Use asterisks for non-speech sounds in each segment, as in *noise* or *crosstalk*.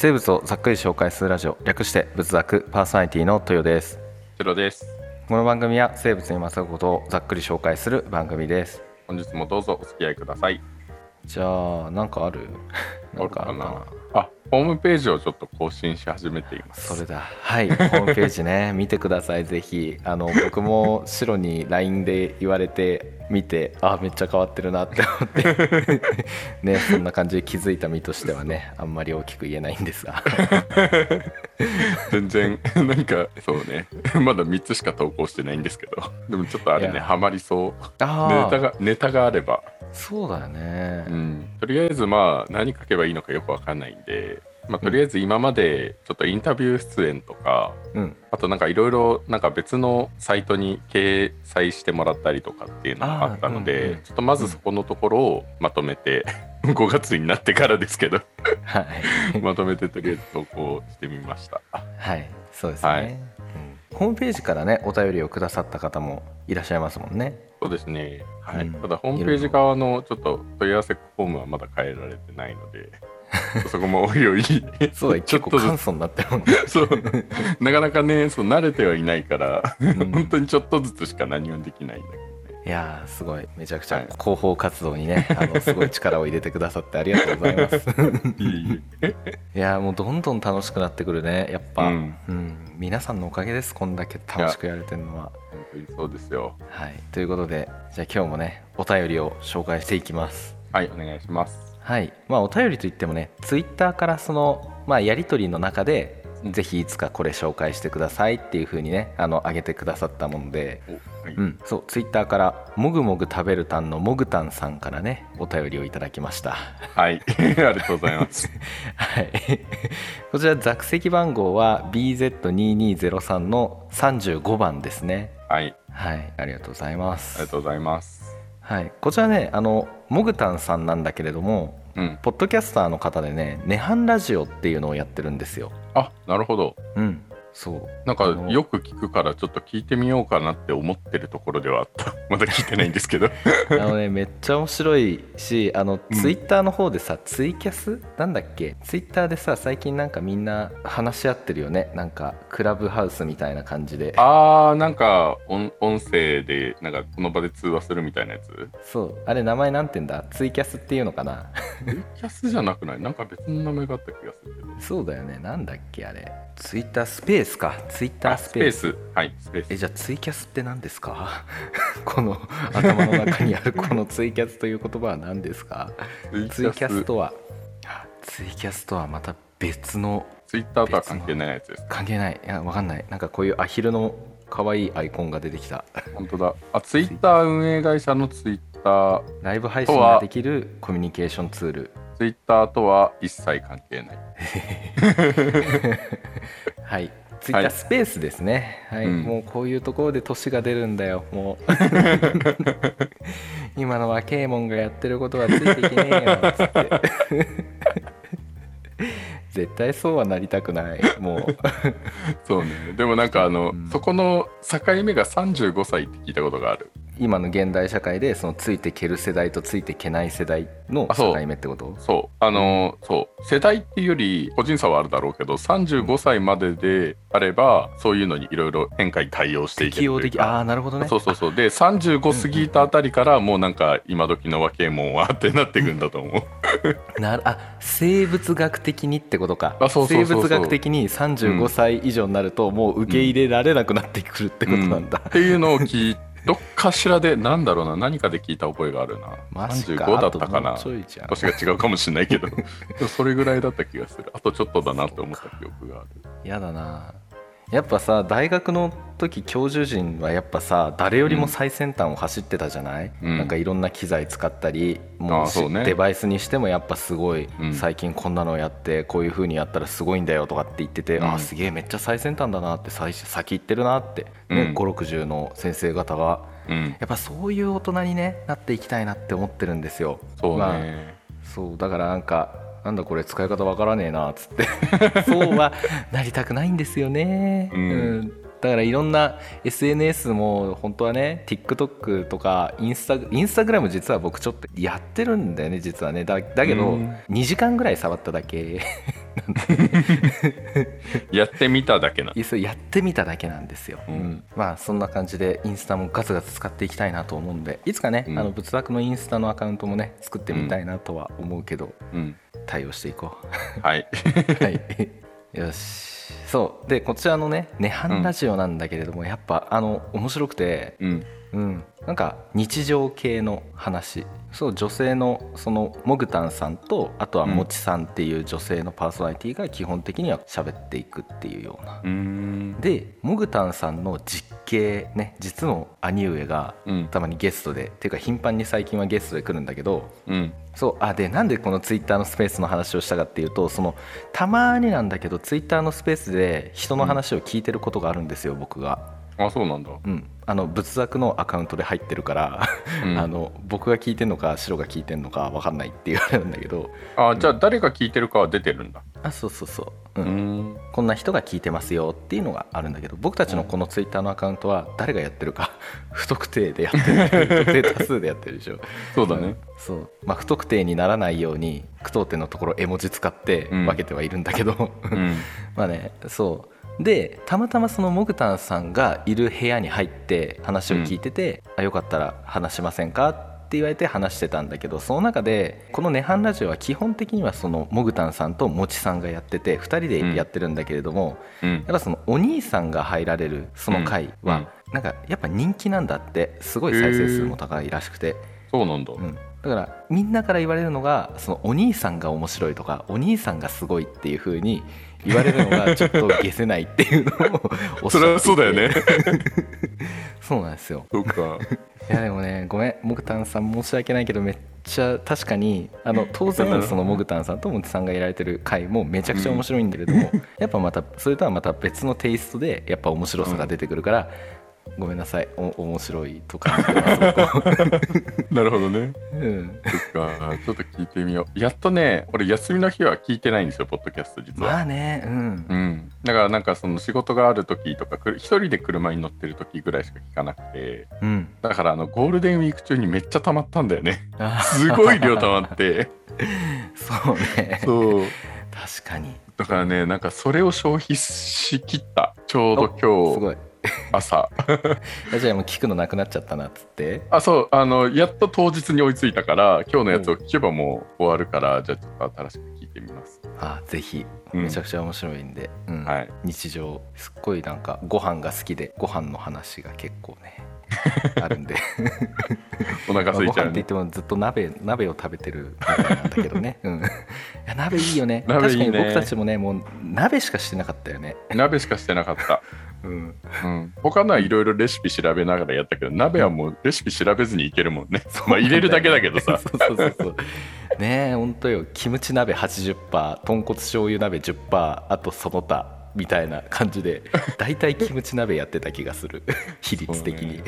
生物をざっくり紹介するラジオ略して仏作パーソナリティの豊です。シロです。この番組は生物にまつわることをざっくり紹介する番組です。本日もどうぞお付き合いください。じゃあなんかある？なんかあるかなあホームページをちょっと更新し始めています。それだ。はいホームページね。*laughs* 見てください。ぜひ。あの僕も白に LINE で言われて見てあめっちゃ変わってるなって思って。*laughs* ねそんな感じで気づいた身としてはねあんまり大きく言えないんですが。全然なんかそうね。まだ3つしか投稿してないんですけど。でもちょっとあれねハマりそう。あネタがネタがあれば、そうだよね、うん、とりあえずまあ何書けばいいのかよくわかんないんでまあ、とりあえず今までちょっとインタビュー出演とか、うん。あとなんかいろいろなんか別のサイトに掲載してもらったりとかっていうのがあったので、うんうんちょっとまずそこのところをまとめて、*laughs* 5月になってからですけどはい。*laughs* まとめてとりあえず投稿してみました。はい。そうですね、はい。うん。ホームページからねお便りをくださった方もいらっしゃいますもんねそうですね、はい。うん。ただホームページ側のちょっと問い合わせフォームはまだ変えられてないので *laughs* そこもおいおい。そうだちょっとず簡素になってるもんね。そう。なかなかねそう慣れてはいないから、ん。本当にちょっとずつしか何もできないんだけど。ねいやーすごい。めちゃくちゃはい。広報活動にね、*laughs* あのすごい力を入れてくださってありがとうございます。*laughs* いやーもうどんどん楽しくなってくるねやっぱ、ううん。ん皆さんのおかげですこんだけ楽しくやれてるのは。本当にそうですよ。はい。ということでじゃあ今日もねお便りを紹介していきます。はいお願いします。はい。まあお便りといってもねツイッターからそのまあやり取りの中でぜひいつかこれ紹介してくださいっていう風にねあの上げてくださったもんで。おはい、うんそうツイッターからもぐもぐ食べるたんのもぐたんさんからねお便りをいただきました。はい、*laughs* ありがとうございます。*laughs* はい。こちら座席番号は BZ2203 の35番ですね。はい。はい。ありがとうございまありすがとうございます。はい。こちらねあのもぐたんさんなんだけれどもうん。ポッドキャスターの方でね「ネハンラジオ」っていうのをやってるんですよ。あなるほど。うんそう。なんかよく聞くからちょっと聞いてみようかなって思ってるところではあった。*laughs* まだ聞いてないんですけど。*laughs* あのねめっちゃ面白いしあのツイッターの方でさ、ツイキャス？なんだっけ？ツイッターでさ最近なんかみんな話し合ってるよね。なんかクラブハウスみたいな感じで。あーなんか音音声でなんかこの場で通話するみたいなやつ？そう。あれ名前なんて言うんだ？ツイキャスっていうのかな？ツイキャスじゃなくない？なんか別の名前があった気がするけど。そうだよね。なんだっけあれツイッタースペースか。ツイッターあスペース。はいスペース。えじゃあツイキャスって何ですか？*laughs* この頭の中にあるこの *laughs* ツイキャスという言葉は何ですか？ツイキャス。とはあツイキャスとはまた別のツイッターとは関係ないやつです関係ない。いやわかんない。なんかこういうアヒルの可愛いアイコンが出てきた。本当だ。あツイッター運営会社のツイッター。ライブ配信ができるコミュニケーションツールツイッターとは一切関係ない。*laughs* はい。ツイッタースペースですね。はい、うん。もうこういうところで年が出るんだよ。もう。*laughs* 今の若えもんがやってることはついていけねえよつって。*laughs* 絶対そうはなりたくない。もう。そうね。でもなんかあの、うん。そこの境目が35歳って聞いたことがある今の現代社会でそのついていける世代とついていけない世代のあそう。境目ってこと？そう。あのそう。世代っていうより個人差はあるだろうけど35歳までであればそういうのにいろいろ変化に対応していけるというか。ああなるほどね。そうそうそう。で35過ぎたあたりからもうなんか今時の若えもんはってなっていくんだと思う。*laughs* なるあ生物学的にってことか。あそうそうそうそう。生物学的に35歳以上になるともう受け入れられなくなってくるってことなんだ、うん。っていうのを聞い *laughs* どっかしらでなんだろうな何かで聞いた覚えがあるな。マジか。35だったかな。年が違うかもしれないけど。それぐらいだった気がする。あとちょっとだなって思った記憶がある。やだなやっぱさ大学の時教授陣はやっぱさ誰よりも最先端を走ってたじゃない、うん。なんかいろんな機材使ったりもうね。デバイスにしてもやっぱすごい、うん。最近こんなのやってこういう風にやったらすごいんだよとかって言ってて、うん。あすげえめっちゃ最先端だなって最先行ってるなって、ねうん。560の先生方が。うん。やっぱそういう大人に、ね、なっていきたいなって思ってるんですよ。そうね、まあそうだからなんかなんだこれ使い方わからねえなっつって。*laughs* そうはなりたくないんですよね、うん。だからいろんな SNS も本当はね TikTok とかインスタインスタグラム実は僕ちょっとやってるんだよね実はね。だだけどうん。2時間ぐらい触っただけ。*laughs* やってみただけな。いやそれやってみただけなんですよ、うん。まあそんな感じでインスタもガツガツ使っていきたいなと思うんでいつかね、うん。あの仏作のインスタのアカウントもね作ってみたいなとは思うけど、うん。対応していこう。はい。*laughs* はい。よし。そう。でこちらのね「涅槃ラジオ」なんだけれども、やっぱあの面白くて。うん。うん、なんか日常系の話そう女性のそのモグタンさんとあとはもちさんっていう女性のパーソナリティが基本的には喋っていくっていうようなう。でモグタンさんの実系ね実の兄上がうん。たまにゲストでっていうか頻繁に最近はゲストで来るんだけどうん。そうあでなんでこのツイッターのスペースの話をしたかっていうとそのたまになんだけどツイッターのスペースで人の話を聞いてることがあるんですよ、僕が。あ、そうなんだ。うん、あの仏作のアカウントで入ってるから、うん。*laughs* あの僕が聞いてんのか白が聞いてんのか分かんないって言われるんだけど。あ、じゃあ誰が聞いてるかは出てるんだ。あそうそうそう、ううん。ん。こんな人が聞いてますよっていうのがあるんだけど僕たちのこのツイッターのアカウントは誰がやってるか *laughs* 不特定でやってる。不特定多数でやってるでしょ。そうだね。そう、まあ、不特定にならないように句読点のところ絵文字使ってうん。分けてはいるんだけど、うん。*laughs* まあねそうでたまたまそのモグタンさんがいる部屋に入って話を聞いてて、あよかったら話しませんかって言われて話してたんだけどその中でこの「涅槃ラジオ」は基本的にはそのモグタンさんともちさんがやってて2人でやってるんだけれども、うんやっ。ぱそのお兄さんが入られるその回は、うんなんかやっぱ人気なんだってすごい再生数も高いらしくて。そうなんだ。うん、だからみんなから言われるのがそのお兄さんが面白いとかお兄さんがすごいっていう風に言われるのがちょっと消せないっていうのをそれはそうだよね。*laughs* そうなんですよそうか。*laughs* いやでもねごめんモグタンさん申し訳ないけどめっちゃ確かにあの当然そのモグタンさんとモチさんがいられてる回もめちゃくちゃ面白いんだけれども、やっぱまたそれとはまた別のテイストでやっぱ面白さが出てくるから、ごめんなさい。お面白いとか。*laughs* なるほどね。うん。そっか。ちょっと聞いてみよう。やっとね、俺休みの日は聞いてないんですよ、ポッドキャスト実は。まあね。うん。うん、だからなんかその仕事がある時とかく一人で車に乗ってる時ぐらいしか聞かなくて。うん。だからあのゴールデンウィーク中にめっちゃ溜まったんだよね。*laughs* あすごい量溜まって。そうね。そう。確かに。だからねなんかそれを消費しきった。ちょうどす今日。ごい *laughs* 朝。あじゃあもう聞くのなくなっちゃったなっつって。あそうあのやっと当日に追いついたから今日のやつを聞けばもう終わるからじゃあちょっと新しく聞いてみます。あぜひ。うん。めちゃくちゃ面白いんで、うん。はい。日常。すっごいなんかご飯が好きでご飯の話が結構ね *laughs* あるんで。お腹まあご飯って言空いちゃうねってもずっと鍋鍋を食べてるみたいなんだけどね、*laughs* うん、いや鍋いいよね。鍋いいね。確かに僕たちもねもう鍋しかしてなかったよね、鍋しかしてなかったうん、うん、他のはいろいろレシピ調べながらやったけど鍋はもうレシピ調べずにいけるもんね。まあ入れるだけだけどさそうそうそう。そうねえほんとよ。キムチ鍋80%豚骨醤油鍋10%あとその他みたいな感じで大体キムチ鍋やってた気がする。*laughs* 比率的に、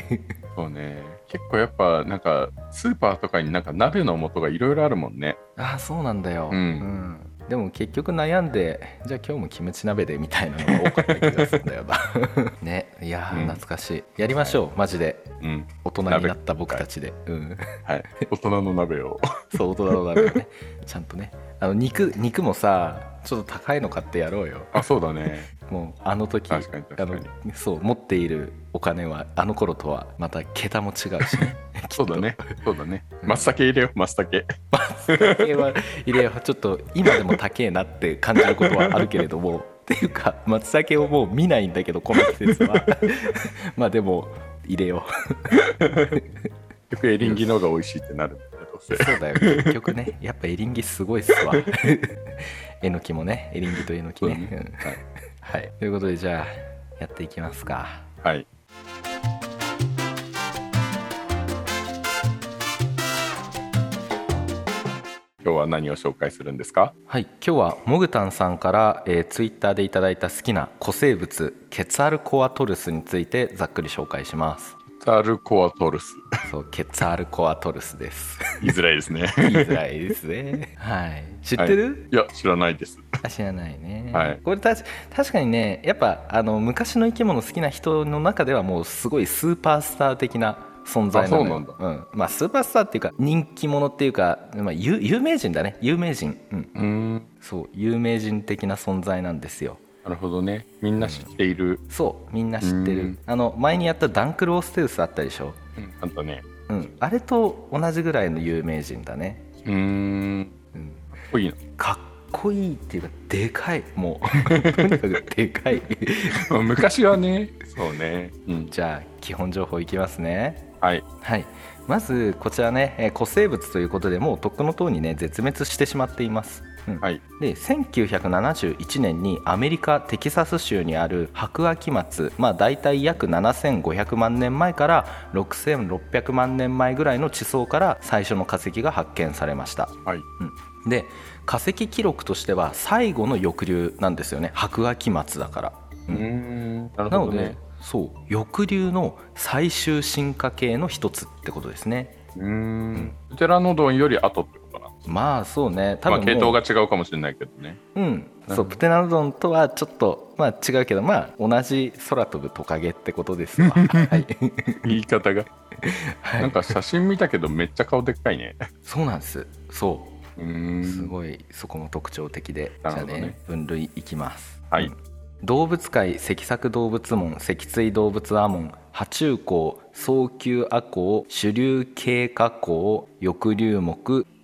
そうね。結構やっぱなんかスーパーとかになんか鍋の素がいろいろあるもんね。ああそうなんだよ、うんでも結局悩んでじゃあ今日もキムチ鍋でみたいなのが多かった気がするんだよな。*laughs* ねいや懐かしい。やりましょうマジで。うん。大人になった僕たちで、うん、はい。大人の鍋を。*laughs* そう大人の鍋をね。ちゃんとね。あの肉肉もさちょっと高いの買ってやろうよ。あそうだねもうあの時あのそう持っているお金はあの頃とはまた桁も違うし。ね *laughs* そうだね。そうだね。松茸入れよう松茸酒は入れようちょっと今でも高えなって感じることはあるけれども *laughs* っていうか松茸をもう見ないんだけどこの季節は。*laughs* まあでも入れよ結局エリンギの方が美味しいってなるそうだよ結局ねやっぱエリンギすごいっすわ。えのきもねエリンギとえのきね。そううんはい、ということでじゃあやっていきますか。はい。今日は何を紹介するんですか？はい、今日はモグタンさんから、えー、ツイッターでいただいた好きな古生物ケツァルコアトルスについてざっくり紹介しますザルコアトルス。そうケツァルコアトルスです。言いづらいですね。言いづらいですね。はい。知ってる、い。や知らないです。あ知らないね、はい。これたし確かにねやっぱあの昔の生き物好きな人の中ではもうすごいスーパースター的な存在なのよ。あそううん。まあ、スーパースターっていうか人気者っていうか、まあ、有有名人だね。有名人、うん、うーん。そう有名人的な存在なんですよなるほどね。みんな知っている、そうみんな知ってうるん。あの前にやったダンクル・オーステウスあったでしょ、うん、あとね。うん、あれと同じぐらいの有名人だね、うーん。うん、かっこいいかっこいいっていうかでかい。もう *laughs* とにかくでかい。な昔はね。そうね。うん。じゃあ基本情報いきますね。はい。はい。まずこちらねえー古生物ということでもうとっくの塔にね絶滅してしまっています、うん。はい。で1971年にアメリカ・テキサス州にある白亜紀末まあ大体約7500万年前から6600万年前ぐらいの地層から最初の化石が発見されました。はい。うん。で化石記録としては最後の翼竜なんですよね。白亜紀末だから、うーん。なるなので、そう。翼竜の最終進化系の一つってことですね。うーん。プテラノドンより後ってこと？なまあそうね。多まあ分もう、系統が違うかもしれないけどね。うん。ど。そうプテナノドンとはちょっとまあ違うけどまあ同じ空飛ぶトカゲってことですわ。*laughs* はい、言い方が。*laughs* はい。なんか写真見たけどめっちゃ顔でっかいね。そうなんです。そう。うーん。すごいそこも特徴的で、じゃあなるほどね。ね分類いきます。はい。うん。動物界脊索動物門脊椎動物亜門爬虫綱早球亜項主流経過項翼竜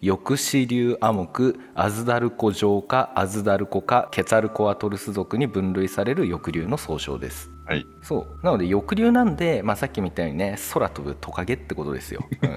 目翼子竜亜目アズダルコ上科アズダルコ科ケツァルコアトルス属に分類される翼竜の総称です。はい。そう。なので翼竜なんで、まあ、さっきみたいにね空飛ぶトカゲってことですよ、うん。は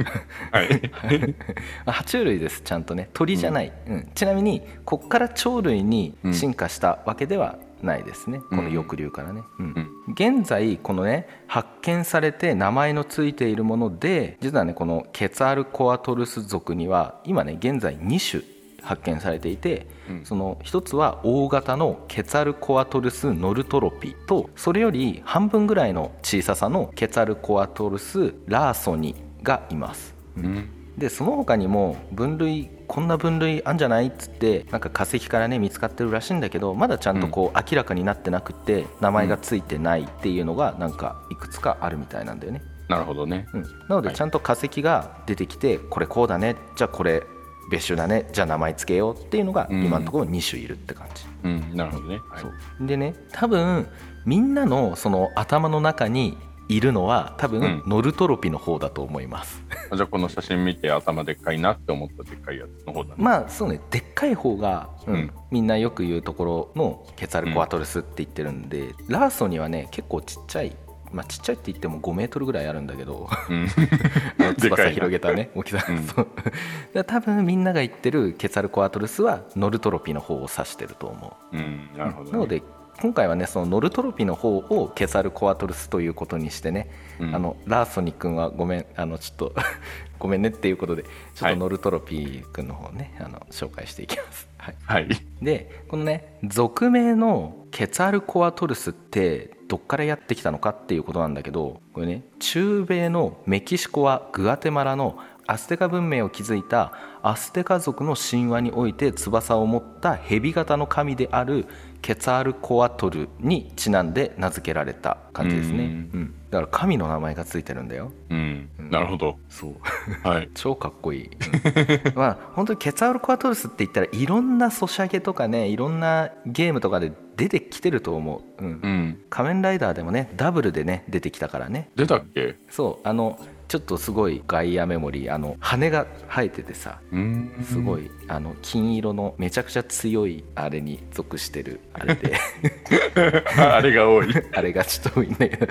い。*laughs* あ爬虫類ですちゃんとね。鳥じゃない、うん。ちなみにこっから鳥類に進化したわけではないですね、この翼竜からね、うん。うん。現在このね発見されて名前のついているもので実はねこのケツァルコアトルス属には今ね現在2種発見されていて、うん。その一つは大型のケツァルコアトルスノルトロピとそれより半分ぐらいの小ささのケツァルコアトルスラーソニがいます。うん。でその他にも分類こんな分類あんじゃないっつってなんか化石からね見つかってるらしいんだけどまだちゃんとこう明らかになってなくて名前がついてないっていうのがなんかいくつかあるみたいなんだよね、なるほどね。うん、なのではい。ちゃんと化石が出てきてこれこうだねじゃあこれ別種だねじゃあ名前つけようっていうのがうん。今のところ2種いるって感じ、うん。なるほどね。はい。でね多分みんなのその頭の中にいるのは多分うん。ノルトロピの方だと思います、あ *laughs* じゃあこの写真見て頭でっかいなって思ったでっかいやつの方だね。まあそうね。でっかい方が、うん。うんみんなよく言うところのケツァルコアトルスって言ってるんで、ラーソにはね結構ちっちゃいまあちっちゃいって言っても5メートルぐらいあるんだけどうん。*laughs* *laughs* 翼広げたね大きさ、うん。多分みんなが言ってるケツァルコアトルスはノルトロピの方を指してると思う。うん。なるほどね。なので今回はねそのノルトロピの方をケツァルコアトルスということにしてね、うん。あのラーソニ君はごめんあのちょっと *laughs* ごめんねっていうことでちょっはい。とノルトロピ君の方をね、あの紹介していきます。はい、はい。でこのね俗名のケツァルコアトルスってどっからやってきたのかっていうことなんだけどこれね中米のメキシコはグアテマラのアステカ文明を築いたアステカ族の神話において翼を持った蛇型の神であるケツァールコアトルにちなんで名付けられた感じですね、ううん。んだから神の名前がついてるんだよ。うん。なるほど。そう。はい。*laughs* 超かっこいい、うん。まあ本当にケツァールコアトルスって言ったらいろんなソシャゲとかねいろんなゲームとかで出てきてると思う、うん。うん。仮面ライダーでもねダブルでね出てきたからね。出たっけ？そう。あのちょっとすごいガイアメモリーあの羽が生えててさうん。すごいあの金色のめちゃくちゃ強いあれに属してるあれで。あ *laughs* あれが多い。*laughs* あれがちょっと多いんだけど。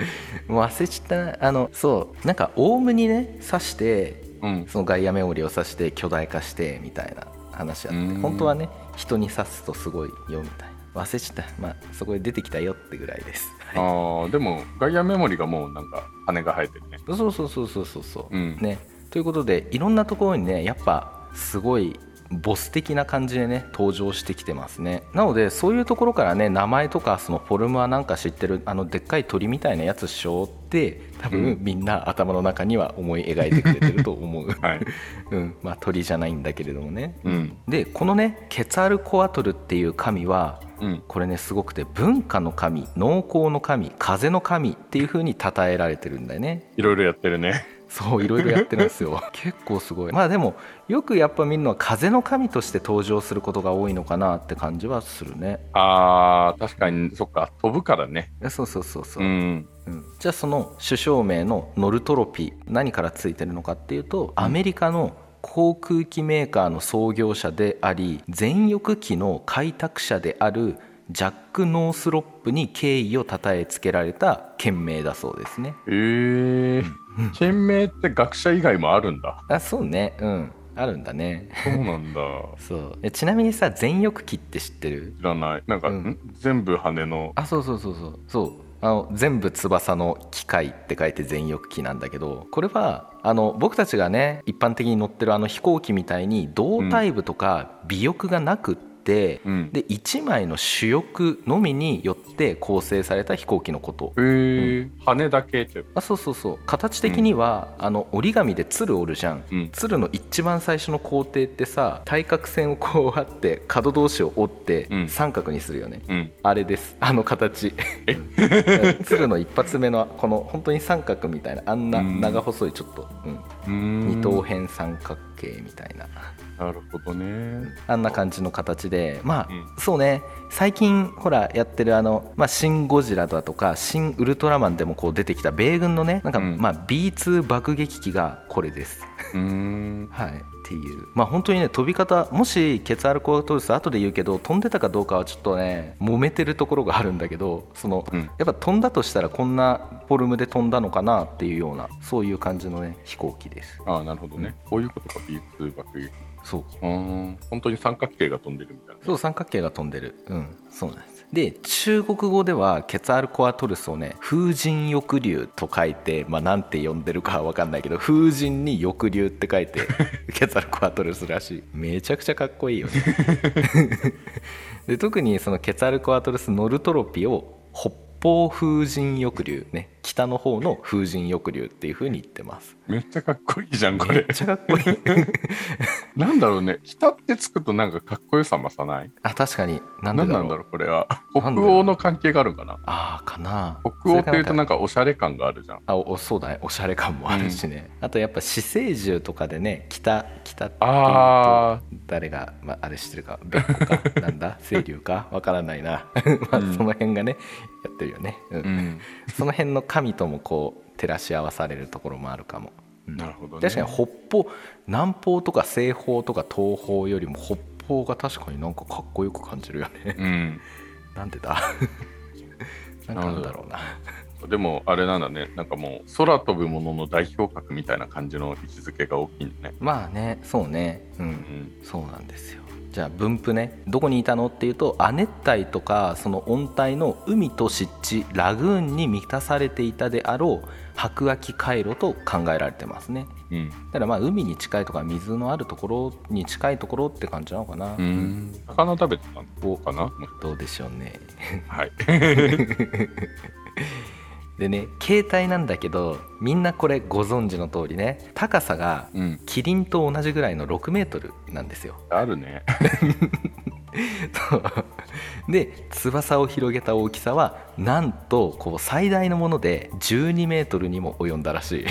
もう忘れちゃった。なあのそうなんかオウムにね刺してうん。そのガイアメモリを刺して巨大化してみたいな話あって。うん。本当はね人に刺すとすごいよみたいな忘れちゃった。まあそこで出てきたよってぐらいです、あーでもガイアメモリがもうなんか羽が生えてるね。そうそうそうそうそうそう、うん。ね。ということでいろんなところにねやっぱすごいボス的な感じでね登場してきてますね。なのでそういうところからね名前とかそのフォルムはなんか知ってるあのでっかい鳥みたいなやつっしょって多分、うん。みんな頭の中には思い描いてくれてると思う、*laughs* はい。*laughs* うん、まあ鳥じゃないんだけれどもね。うん。でこのねケツァルコアトルっていう神はうん。これねすごくて文化の神農耕の神風の神っていう風に称えられてるんだよね。いろいろやってるね。そういろいろやってるんですよ。*laughs* 結構すごい。まあでもよくやっぱ見るのは風の神として登場することが多いのかなって感じはするね。あー確かにそっか飛ぶからね。えそうそうそうそう、うん。うん。じゃあその首相名のノルトロピ何からついてるのかっていうとアメリカの航空機メーカーの創業者であり全翼機の開拓者であるジャック・ノースロップに敬意をたたえつけられた県名だそうですね。え。ー、県名って学者以外もあるんだ。あそうね。うん。あるんだね。そうなんだ。*laughs* そう。えちなみにさ全翼機って知ってる？知らない。なんか、うん。ん？全部羽の。あそうそうそうそう。そう。あの全部翼の機械って書いて全翼機なんだけどこれはあの僕たちがね一般的に乗ってるあの飛行機みたいに胴体部とか尾翼がなくって、うん。で1枚の主翼のみによって構成された飛行機のこと。えー。羽だけってあそうそうそう。形的には、あの折り紙で鶴折るじゃん、うん。鶴の一番最初の工程ってさ対角線をこうあって角同士を折ってうん。三角にするよね、うん。あれです。あの形。*laughs* 鶴の一発目のこの本当に三角みたいなあんなうん。長細いちょっと、うん。二等辺三角形みたいななるほどね。あんな感じの形で。まあ、うん。そうね。最近ほらやってるあの「まあ、シン・ゴジラ」だとか「シン・ウルトラマン」でもこう出てきた米軍のねなんか、うん。まあ B2 爆撃機がこれです。うーん。*laughs* はい、っていう。まあ本当にね飛び方もしケツアルコアトルス後で言うけど飛んでたかどうかはちょっとね揉めてるところがあるんだけどその、うん。やっぱ飛んだとしたらこんなフォルムで飛んだのかなっていうようなそういう感じのね飛行機です。ああなるほどね、こういうことか B2 爆撃そう。本当に三角形が飛んでるみたいな。そう三角形が飛んでる。うんそうなんです。で中国語ではケツアルコアトルスをね風神翼竜と書いてまあなんて呼んでるかは分かんないけど風神に翼竜って書いて *laughs* ケツアルコアトルスらしい。めちゃくちゃかっこいいよね。*laughs* で特にそのケツアルコアトルスノルトロピを北方風神翼竜ね北の方の風神翼竜っていう風に言ってますめっちゃかっこいいじゃんこれ。めっちゃかっこいい。*laughs* なんだろうね。北ってつくとなんかかっこよさ増さない？あ確かに。なんでだろう。何なんだろうこれは。北欧の関係があるんかな？ああかな。北欧っていうとなんかおしゃれ感があるじゃん。あおそうだね。おしゃれ感もあるしね、あとやっぱ死生獣とかでね北北ってあ誰が、まあ、あれ知ってるかベッコか。*laughs* なんだ？清流か？わからないな。まあうんその辺がねやってるよね、うん。うん。その辺の神ともこう照らし合わされるところもあるかも、うんなるほどね。確かに北方南方とか西方とか東方よりも北方が確かになんかかっこよく感じるよね。うん。*laughs* なんでだ？*laughs* なんだろうな。でもあれなんだね。なんかもう空飛ぶものの代表格みたいな感じの位置づけが大きいんだね。まあねそうね。うんうん。そうなんですよじゃあ分布ねどこにいたのっていうと亜熱帯とかその温帯の海と湿地ラグーンに満たされていたであろう白亜紀回路と考えられてますね。うん。だからまあ海に近いとか水のあるところに近いところって感じなのかな、うん。魚食べてたのかな？どうでしょうね。はい *laughs* でね携帯なんだけどみんなこれご存知の通りね高さがうん。キリンと同じぐらいの6メートルなんですよ。あるね。*laughs* で翼を広げた大きさはなんとこう最大のもので12メートルにも及んだらし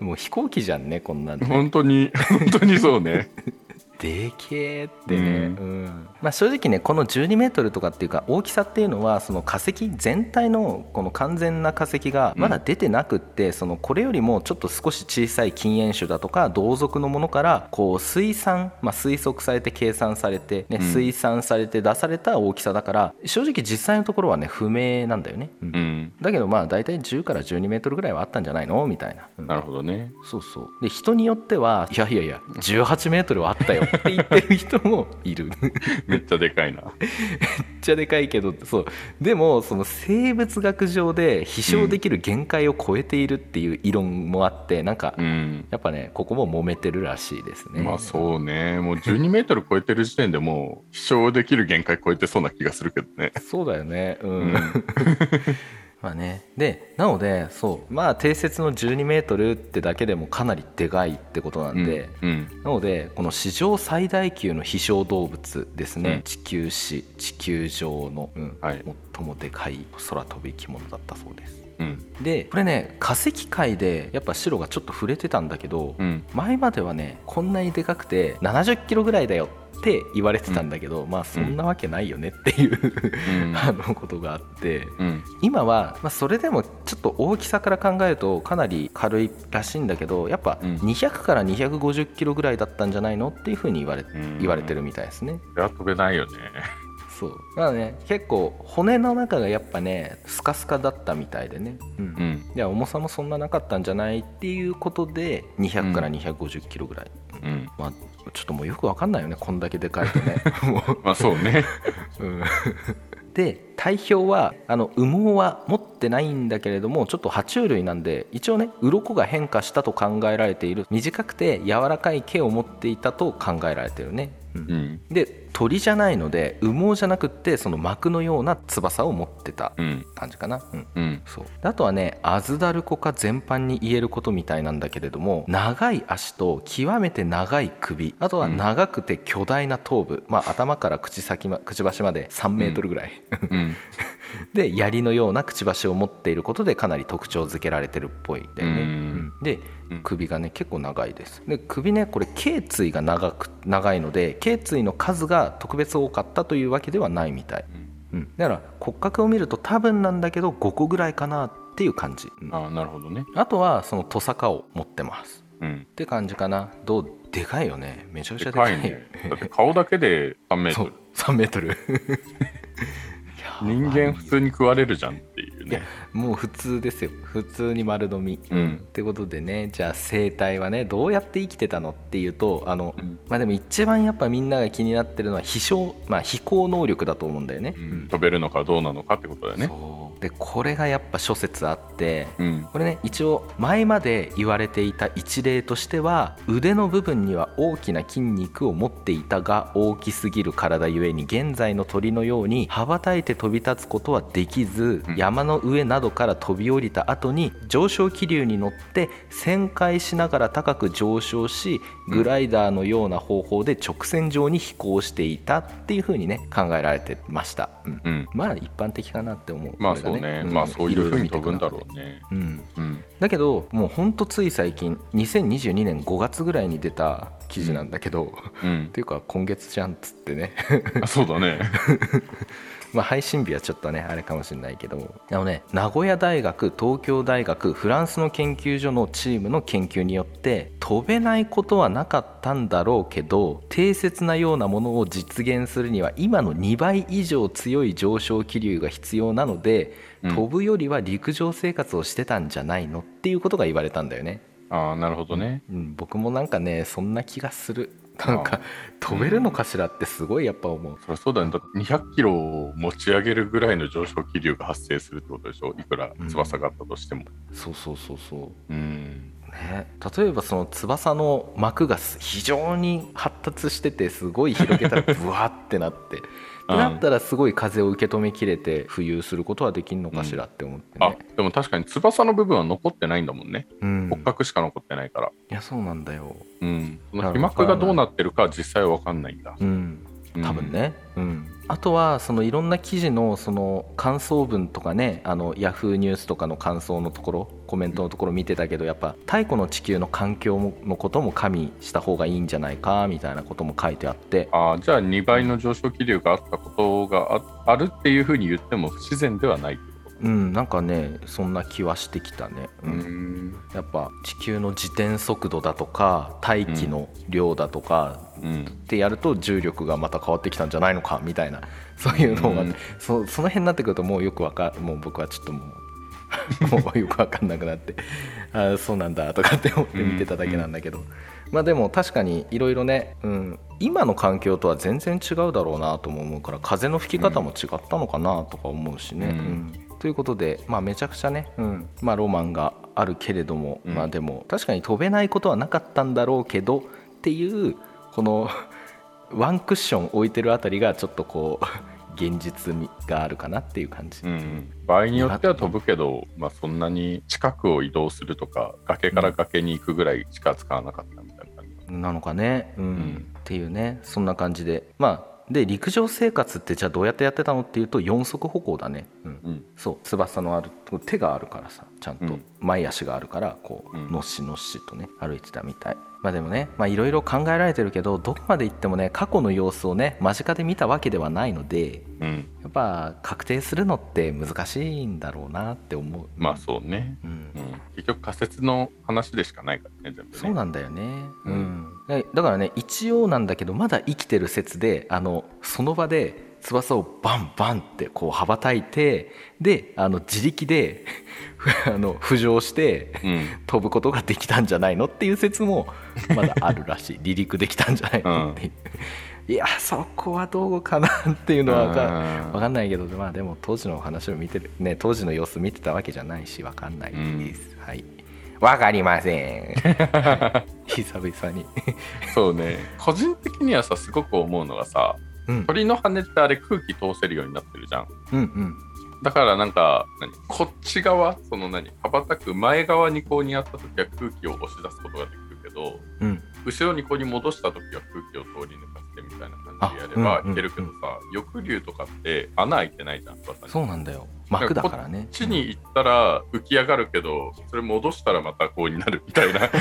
い。*laughs* もう飛行機じゃんねこんなんね本当に本当にそうね *laughs* でけえってね、うん。うん。まあ、正直ねこの12メートルとかっていうか大きさっていうのはその化石全体のこの完全な化石がまだ出てなくって、そのこれよりもちょっと少し小さい禁煙種だとか同族のものからこう推算、まあ、推測されて計算されて、ねうん。推算されて出された大きさだから正直実際のところはね不明なんだよね、うん。うん。だけどまあ大体10から12メートルぐらいはあったんじゃないの？みたいな、うん。なるほどねそうそうで人によってはいやいやいや18メートルはあったよって言ってる人もいる。めっめっちゃでかいな。ちゃでかいけどそう。でもその生物学上で飛翔できる限界を超えているっていう異論もあってなんかうん。やっぱねここも揉めてるらしいですね。まあそうね。もう12メートル超えてる時点でもう飛翔できる限界超えてそうな気がするけどね。そうだよね。うん、うん *laughs* まあね。でなのでそう。まあ定説の12メートルってだけでもかなりでかいってことなんで、うんなのでこの史上最大級の飛翔動物ですね、うん。地球史地球上の、うん。はい。最もでかい空飛ぶ生き物だったそうですうん。でこれね化石界でやっぱ白がちょっと触れてたんだけど、うん。前まではねこんなにでかくて70キロぐらいだよって言われてたんだけど、まあそんなわけないよねっていう、うん。*laughs* あのことがあってうん。今は、まあ、それでもちょっと大きさから考えるとかなり軽いらしいんだけどやっぱうん。200から250キロぐらいだったんじゃないのっていうふうに言われうん。言われてるみたいですね。それは飛べないよねそう。だからね結構骨の中がやっぱねスカスカだったみたいでね、うん。うん。いや重さもそんななかったんじゃないっていうことで200から250キロぐらい、うん。まあちょっともうよくわかんないよねこんだけでかいとね。*laughs* まあそうね。*laughs* うん。で体表はあの羽毛は持ってないんだけれどもちょっと爬虫類なんで一応ね鱗が変化したと考えられている。短くて柔らかい毛を持っていたと考えられてる。ね、うん。うん。で鳥じゃないので羽毛じゃなくってその膜のような翼を持ってたうん。感じかな、うん。うん。そう。であとはねアズダルコ科全般に言えることみたいなんだけれども長い足と極めて長い首。あとは長くて巨大な頭部、まあ、頭から口先、ま、くちばしまで3メートルぐらい、うんで槍のようなくちばしを持っていることでかなり特徴付けられてるっぽいんだよね、でうん。首がね結構長いです。で首ねこれ頸椎が長く長いので頸椎の数が特別多かったというわけではないみたい、うん、だから骨格を見ると多分なんだけど5個ぐらいかなっていう感じ、うん。ああなるほどね。あとはそのトサカを持ってます。うん。って感じかな。どう？でかいよね。めちゃくちゃででかいね。だって顔だけで3メートル。3メートル *laughs* 人間普通に食われるじゃんっていう。ね。もう普通ですよ。普通に丸飲み、うん。ってことでね。じゃあ生態はねどうやって生きてたのっていうとあの、うん。まあでも一番やっぱみんなが気になってるのは飛翔まあ飛行能力だと思うんだよね、うん。飛べるのかどうなのかってことだよね。そう。でこれがやっぱ諸説あってうん。これね一応前まで言われていた一例としては腕の部分には大きな筋肉を持っていたが大きすぎる体ゆえに現在の鳥のように羽ばたいて飛び立つことはできず、うん。山の上などから飛び降りた後に上昇気流に乗って旋回しながら高く上昇しグライダーのような方法で直線上に飛行していたっていう風にね考えられてました、うん。うん。まあ一般的かなって思うまあそうね。ん。まあそういうふうに飛ぶんだろうね。うん。うん。だけどもうほんとつい最近2022年5月ぐらいに出た記事なんだけど、うん。っていうか今月じゃんっつってね。あそうだね *laughs* *laughs* まあ配信日はちょっとねあれかもしれないけど。あのね名古屋大学東京大学フランスの研究所のチームの研究によって飛べないことはなかったんだろうけど定説なようなものを実現するには今の2倍以上強い上昇気流が必要なので、うん。飛ぶよりは陸上生活をしてたんじゃないのっていうことが言われたんだよね。ああなるほどね。うん、僕もなんかねそんな気がするなんか飛べるのかしらってすごいやっぱ思う、そりゃそうだね。だって200キロを持ち上げるぐらいの上昇気流が発生するってことでしょ？いくら翼があったとしても。そうそうそうそう。うん。ね、例えばその翼の膜が非常に発達しててすごい広げたらブワってなってってなったらすごい風を受け止めきれて浮遊することはできるのかしらって思ってあね、でも確かに翼の部分は残ってないんだもんね。うん、骨格しか残ってないから。いやそうなんだよ、うん。その被膜がどうなってるかは実際は分かんないんだ。うん、うん多分ね、うん。あとはそのいろんな記事のその感想文とかねあのヤフーニュースとかの感想のところコメントのところ見てたけどやっぱ太古の地球の環境ものことも加味した方がいいんじゃないかみたいなことも書いてあって。あーじゃあ2倍の上昇気流があったことがああるっていうふうに言っても不自然ではないうんなんかねそんな気はしてきたね、ううん。んやっぱ地球の自転速度だとか大気の量だとか、うんってやると重力がまた変わってきたんじゃないのかみたいな。そういうのが、うん。そその辺になってくるともうよくわかもう僕はちょっともう *laughs* もうよくわかんなくなってああそうなんだとかって思って見てただけなんだけど、まあでも確かにいろいろね、うん、今の環境とは全然違うだろうなとも思うから風の吹き方も違ったのかなとか思うしね。うん。うんということで、まあ、めちゃくちゃね、うん。まあ、ロマンがあるけれども、うん。まあでも確かに飛べないことはなかったんだろうけどっていうこのワンクッション置いてるあたりがちょっとこう現実味があるかなっていう感じ、うん、場合によっては飛ぶけど、まあ、そんなに近くを移動するとか崖から崖に行くぐらいしか使わなかったみたいな感じ、なのかね、うん。ん。っていうね。そんな感じで。まあで陸上生活ってじゃあどうやってやってたのっていうと四足歩行だね、うんうんそう翼のある手があるからさちゃんと。うん。前足があるからこう、うん。のっしのっしとね歩いてたみたい。まあでもねまあいろいろ考えられてるけどどこまで行ってもね過去の様子をね間近で見たわけではないのでうん。やっぱ確定するのって難しいんだろうなって思う。まあそうね、うん。うん、結局仮説の話でしかないからね全部ね。そうなんだよね、ううん。だからね一応なんだけどまだ生きてる説であのその場で翼をバンバンってこう羽ばたいてであの自力で *laughs* あの浮上してうん。飛ぶことができたんじゃないのっていう説もまだあるらしい。*laughs* 離陸できたんじゃないのっていう、いやそこはどうかなっていうのは分かうん。わかんないけどまあでも当時の話を見てる。ね当時の様子見てたわけじゃないし分かんないです、はい。わかりません。*laughs* 久々に。そうね。個人的にはさすごく思うのがさうん。鳥の羽ってあれ空気通せるようになってるじゃん。うんうん。だからなんか何？こっち側その何？羽ばたく前側にこうにあった時は空気を押し出すことができるけどうん。後ろにこうに戻した時は空気を通り抜かせてみたいな感じでやればいけるけどさ、翼竜とかって穴開いてないじゃんそうなんだよ。膜だからね。こっちに行ったら浮き上がるけどそれ戻したらまたこうになるみたいな。っ確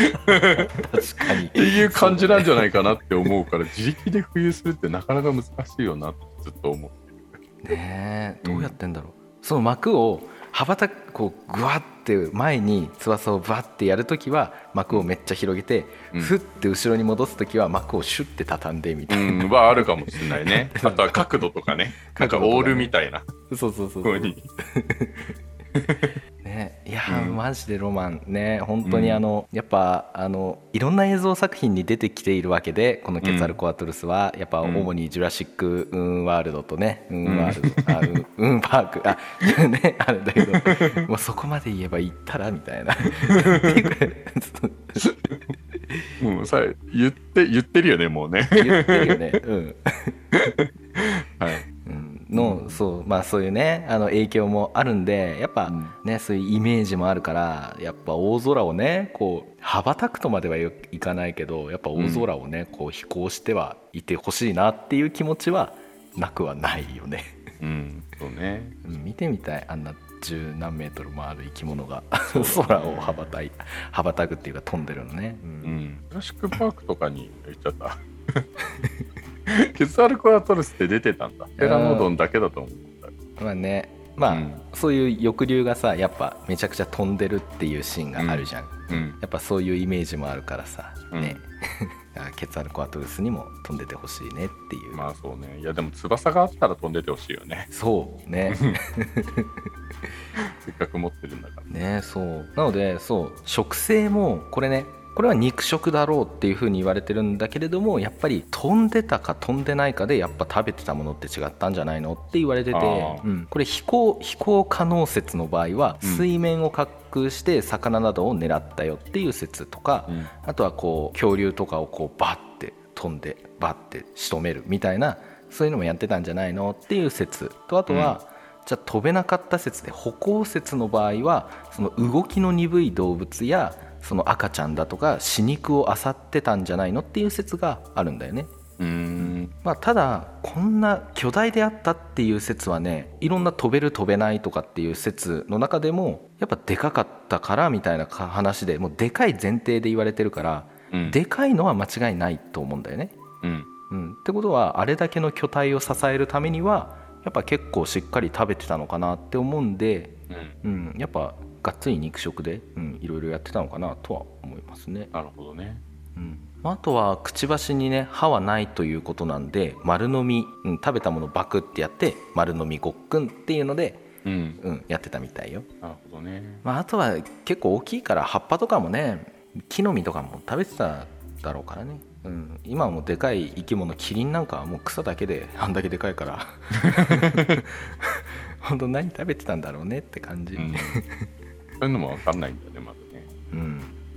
かに。ていう感じなんじゃないかなって思うから自力で浮遊するってなかなか難しいよなってずっと思ってる。ねえどうやってんだろう、その膜を羽ばたくこうグワッて前に翼をバッてやるときは膜をめっちゃ広げて、うんふって後ろに戻すときは膜をシュッて畳んでみたいな、うん、はあるかもしれないね。*laughs* あとは角度とかね。なんかオールみたいな。そうそうそうそう。*laughs* ね。いやー、うん。マジでロマンね。本当にうんあの、やっぱあのいろんな映像作品に出てきているわけでこのケツァルコアトルスは、やっぱうん。主にジュラシック・ウーンワールドとね、ウーンワールド、*laughs* あウンパークあ *laughs* ねあれだけど。もうそこまで言えば行ったらみたいな。*laughs* うん、さ言って、言ってるよね、もうね。言ってるよね。うん。はい。うん。のそうまあそういうねあの影響もあるんでやっぱうん。ね、そういうイメージもあるからやっぱ大空をねこう羽ばたくとまではいかないけどやっぱ大空をね、こう飛行してはいてほしいなっていう気持ちはなくはないよね、うん、そうね。うん。見てみたい。あんな十何メートルもある生き物が空を羽ばたい羽ばたくっていうか飛んでるのね、うん。うん。ジュラシックパークとかに行っちゃった。*laughs* *laughs* ケツアルコアトルスって出てたんだ。テラノドンだけだと思った。まあねまあ、うんそういう翼竜がさやっぱめちゃくちゃ飛んでるっていうシーンがあるじゃん、うん。やっぱそういうイメージもあるからさ、うんねあ *laughs* ケツアルコアトルスにも飛んでてほしいねっていう、まあそうね。いや、でも翼があったら飛んでてほしいよね。そうね *laughs* せっかく持ってるんだから。ねそうなのでそう食性もこれねこれは肉食だろうっていうふうに言われてるんだけれどもやっぱり飛んでたか飛んでないかでやっぱ食べてたものって違ったんじゃないのって言われててうん、これ飛行飛行可能説の場合はうん。水面を滑空して魚などを狙ったよっていう説とか、うん。あとはこう恐竜とかをこうバッて飛んでバッて仕留めるみたいなそういうのもやってたんじゃないのっていう説とあとは、じゃあ飛べなかった説で歩行説の場合はその動きの鈍い動物やその赤ちゃんだとか死肉を漁ってたんじゃないのっていう説があるんだよね。うーん。まあ、ただこんな巨大であったっていう説はねいろんな飛べる飛べないとかっていう説の中でもやっぱでかかったからみたいなか話でもうでかい前提で言われてるから、うん。でかいのは間違いないと思うんだよね。うん。うん、ってことはあれだけの巨体を支えるためにはやっぱ結構しっかり食べてたのかなって思うんで、うん。うん、やっぱがっつり肉食で、うん、いろいろやってたのかなとは思いますね。なるほどね。うん、あとはくちばしにね歯はないということなんで丸飲み、うん、食べたものバクってやって丸飲みごっくんっていうので、うん。うん、やってたみたいよ、なるほどね。まあ、あとは結構大きいから葉っぱとかもね木の実とかも食べてただろうからね、うん、今はもうでかい生き物キリンなんかはもう草だけで *laughs* あんだけでかいから *laughs* 本当何食べてたんだろうねって感じ、うん。そういうのもわかんないんだよね、まだね。うん。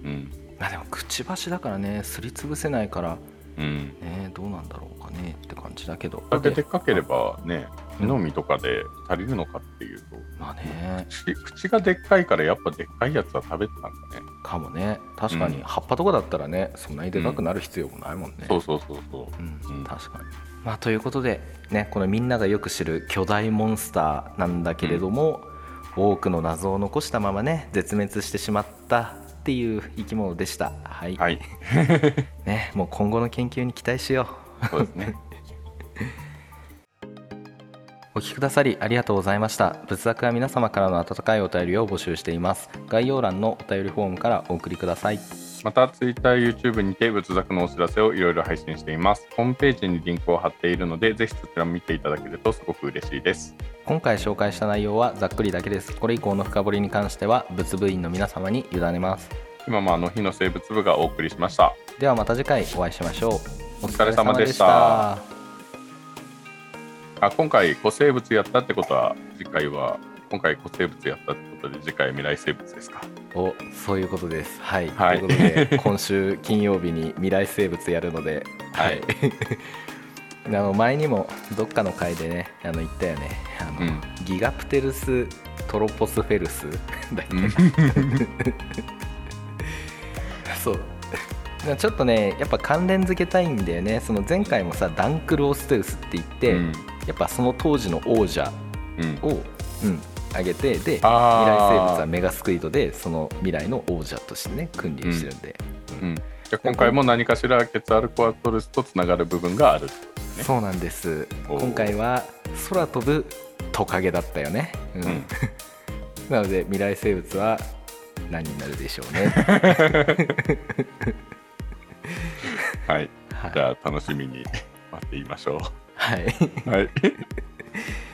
うん。まあでもくちばしだからねすりつぶせないからうん。ねどうなんだろうかねって感じだけど。だけでっかければね、木の実とかで足りるのかっていう。と、まあね。口口がでっかいからやっぱでっかいやつは食べてたんだね。かもね。確かにうん。葉っぱとかだったらねそんなにでかくなる必要もないもんね、そうそうそうそう。うんうん。確かに。まあ、ということで、ね、このみんながよく知る巨大モンスターなんだけれども、多くの謎を残したままね絶滅してしまったっていう生き物でした。はい、はい。*laughs* ね、もう今後の研究に期待しよう。そうですね。*laughs* お聞きくださりありがとうございました。仏作は皆様からの温かいお便りを募集しています。概要欄のお便りフォームからお送りくださいまた Twitter、YouTube にて仏作のお知らせをいろいろ配信しています。ホームページにリンクを貼っているのでぜひそちらも見ていただけるとすごく嬉しいです。今回紹介した内容はざっくりだけです。これ以降の深掘りに関しては仏部員の皆様に委ねます。今もあの日の生物部がお送りしました。ではまた次回お会いしましょう。お疲れ様でした。あ今回古生物やったってことは次回は今回古生物やったってことで次回未来生物ですかおそういうことです。はい、はい。ということで今週金曜日に未来生物やるのではい。*laughs* あの前にもどっかの回でねあの言ったよね。あの、うん。ギガプテルストロポスフェルス。だっけ、*laughs* そう。ちょっとねやっぱ関連付けたいんだよね。その前回もさダンクルオステウスって言って、うん。やっぱその当時の王者うん。を、うん、挙げてで未来生物はメガスクイドでその未来の王者としてね君臨してるんで、うん、じゃあ今回も何かしらケツアルコアトルスとつながる部分があるね。そうなんです。今回は空飛ぶトカゲだったよね、うん。うん。*laughs* なので未来生物は何になるでしょうね。はい。はい。じゃあ楽しみに待っていましょう。はい。はい *laughs*